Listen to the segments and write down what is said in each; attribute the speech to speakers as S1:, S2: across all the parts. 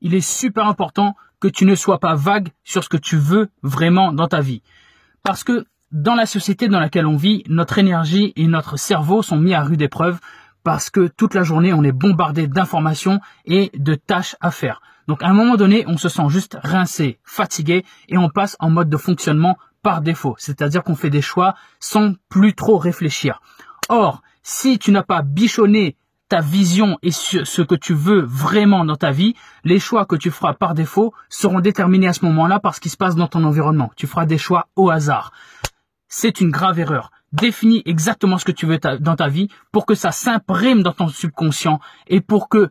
S1: il est super important que tu ne sois pas vague sur ce que tu veux vraiment dans ta vie. Parce que dans la société dans laquelle on vit, notre énergie et notre cerveau sont mis à rude épreuve parce que toute la journée on est bombardé d'informations et de tâches à faire. Donc à un moment donné, on se sent juste rincé, fatigué et on passe en mode de fonctionnement par défaut, c'est-à-dire qu'on fait des choix sans plus trop réfléchir. Or, si tu n'as pas bichonné ta vision et ce que tu veux vraiment dans ta vie, les choix que tu feras par défaut seront déterminés à ce moment-là par ce qui se passe dans ton environnement. Tu feras des choix au hasard. C'est une grave erreur. Définis exactement ce que tu veux dans ta vie pour que ça s'imprime dans ton subconscient et pour que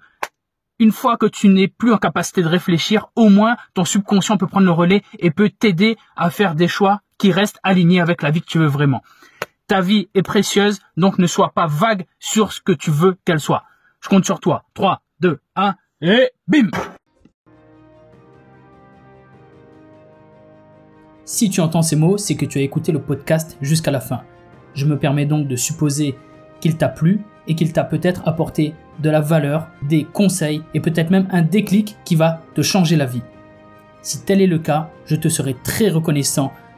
S1: une fois que tu n'es plus en capacité de réfléchir, au moins ton subconscient peut prendre le relais et peut t'aider à faire des choix qui restent alignés avec la vie que tu veux vraiment. Ta vie est précieuse, donc ne sois pas vague sur ce que tu veux qu'elle soit. Je compte sur toi. 3, 2, 1, et bim Si tu entends ces mots, c'est que tu as écouté le podcast jusqu'à la fin. Je me permets donc de supposer qu'il t'a plu et qu'il t'a peut-être apporté de la valeur, des conseils et peut-être même un déclic qui va te changer la vie. Si tel est le cas, je te serai très reconnaissant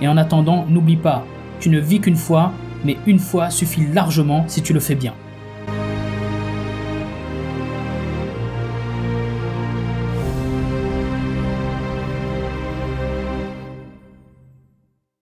S1: et en attendant, n'oublie pas, tu ne vis qu'une fois, mais une fois suffit largement si tu le fais bien.